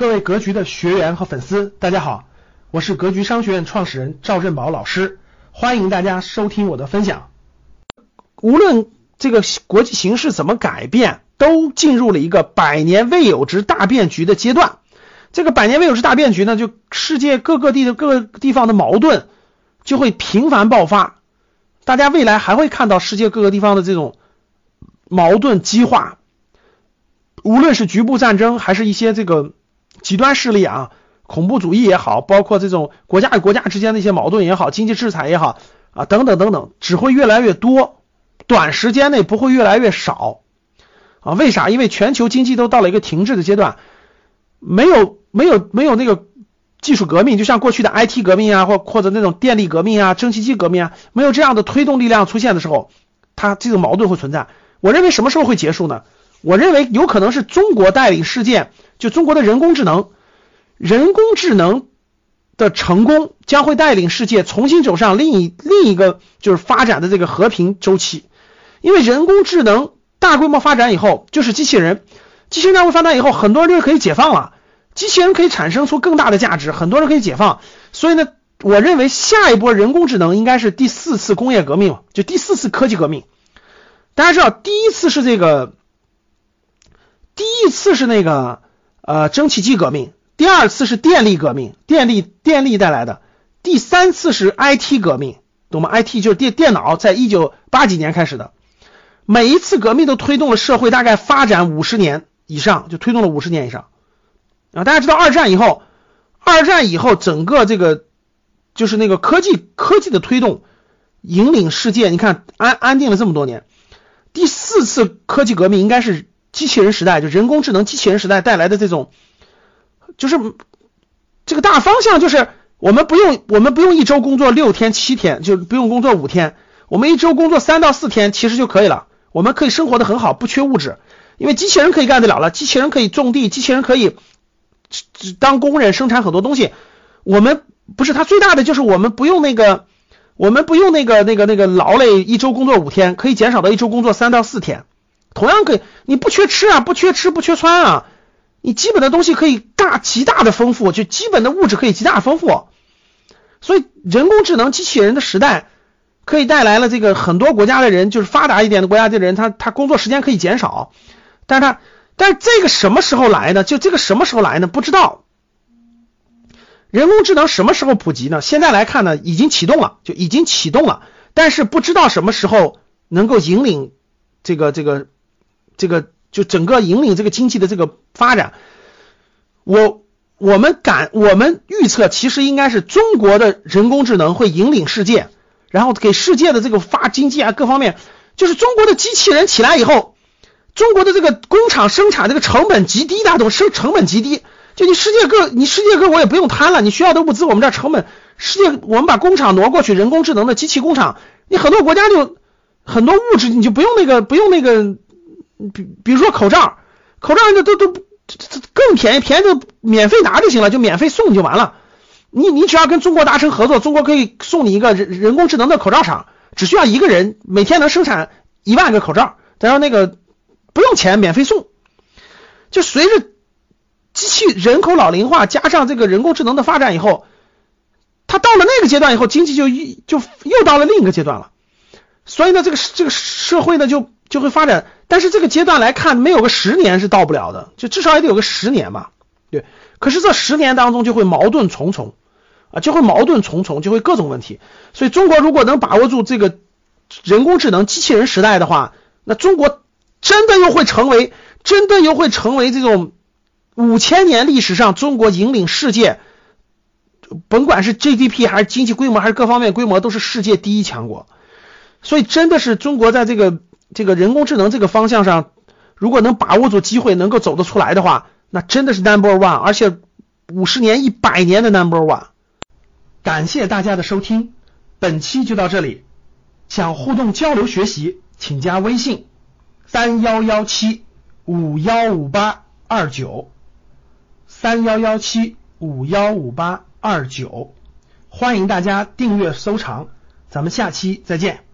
各位格局的学员和粉丝，大家好，我是格局商学院创始人赵振宝老师，欢迎大家收听我的分享。无论这个国际形势怎么改变，都进入了一个百年未有之大变局的阶段。这个百年未有之大变局呢，就世界各个地的各个地方的矛盾就会频繁爆发。大家未来还会看到世界各个地方的这种矛盾激化，无论是局部战争，还是一些这个。极端势力啊，恐怖主义也好，包括这种国家与国家之间的一些矛盾也好，经济制裁也好啊，等等等等，只会越来越多，短时间内不会越来越少啊？为啥？因为全球经济都到了一个停滞的阶段，没有没有没有那个技术革命，就像过去的 IT 革命啊，或或者那种电力革命啊、蒸汽机革命啊，没有这样的推动力量出现的时候，它这个矛盾会存在。我认为什么时候会结束呢？我认为有可能是中国带领世界。就中国的人工智能，人工智能的成功将会带领世界重新走上另一另一个就是发展的这个和平周期。因为人工智能大规模发展以后，就是机器人，机器人大规模发展以后，很多人就可以解放了，机器人可以产生出更大的价值，很多人可以解放。所以呢，我认为下一波人工智能应该是第四次工业革命，就第四次科技革命。大家知道，第一次是这个，第一次是那个。呃，蒸汽机革命，第二次是电力革命，电力电力带来的，第三次是 IT 革命，懂吗？IT 就是电电脑，在一九八几年开始的，每一次革命都推动了社会大概发展五十年以上，就推动了五十年以上啊。大家知道二战以后，二战以后整个这个就是那个科技科技的推动引领世界，你看安安定了这么多年，第四次科技革命应该是。机器人时代就人工智能机器人时代带来的这种，就是这个大方向，就是我们不用我们不用一周工作六天七天，就不用工作五天，我们一周工作三到四天其实就可以了，我们可以生活的很好，不缺物质，因为机器人可以干得了了，机器人可以种地，机器人可以当工人生产很多东西，我们不是它最大的就是我们不用那个我们不用那个那个那个劳累，一周工作五天可以减少到一周工作三到四天。同样可以，你不缺吃啊，不缺吃，不缺穿啊，你基本的东西可以大极大的丰富，就基本的物质可以极大丰富。所以人工智能机器人的时代，可以带来了这个很多国家的人，就是发达一点的国家的人，他他工作时间可以减少，但是他但是这个什么时候来呢？就这个什么时候来呢？不知道。人工智能什么时候普及呢？现在来看呢，已经启动了，就已经启动了，但是不知道什么时候能够引领这个这个。这个就整个引领这个经济的这个发展，我我们敢我们预测，其实应该是中国的人工智能会引领世界，然后给世界的这个发经济啊各方面，就是中国的机器人起来以后，中国的这个工厂生产这个成本极低，大家懂生成本极低，就你世界各你世界各我也不用贪了，你需要的物资我们这成本，世界我们把工厂挪过去，人工智能的机器工厂，你很多国家就很多物质你就不用那个不用那个。比比如说口罩，口罩那都都这这更便宜，便宜就免费拿就行了，就免费送就完了。你你只要跟中国达成合作，中国可以送你一个人人工智能的口罩厂，只需要一个人每天能生产一万个口罩，然后那个不用钱，免费送。就随着机器人口老龄化加上这个人工智能的发展以后，它到了那个阶段以后，经济就一就又到了另一个阶段了。所以呢，这个这个社会呢就。就会发展，但是这个阶段来看，没有个十年是到不了的，就至少也得有个十年吧，对。可是这十年当中就会矛盾重重啊，就会矛盾重重，就会各种问题。所以中国如果能把握住这个人工智能机器人时代的话，那中国真的又会成为，真的又会成为这种五千年历史上中国引领世界，甭管是 GDP 还是经济规模还是各方面规模，都是世界第一强国。所以真的是中国在这个。这个人工智能这个方向上，如果能把握住机会，能够走得出来的话，那真的是 number one，而且五十年、一百年的 number one。感谢大家的收听，本期就到这里。想互动交流学习，请加微信三幺幺七五幺五八二九三幺幺七五幺五八二九，欢迎大家订阅收藏，咱们下期再见。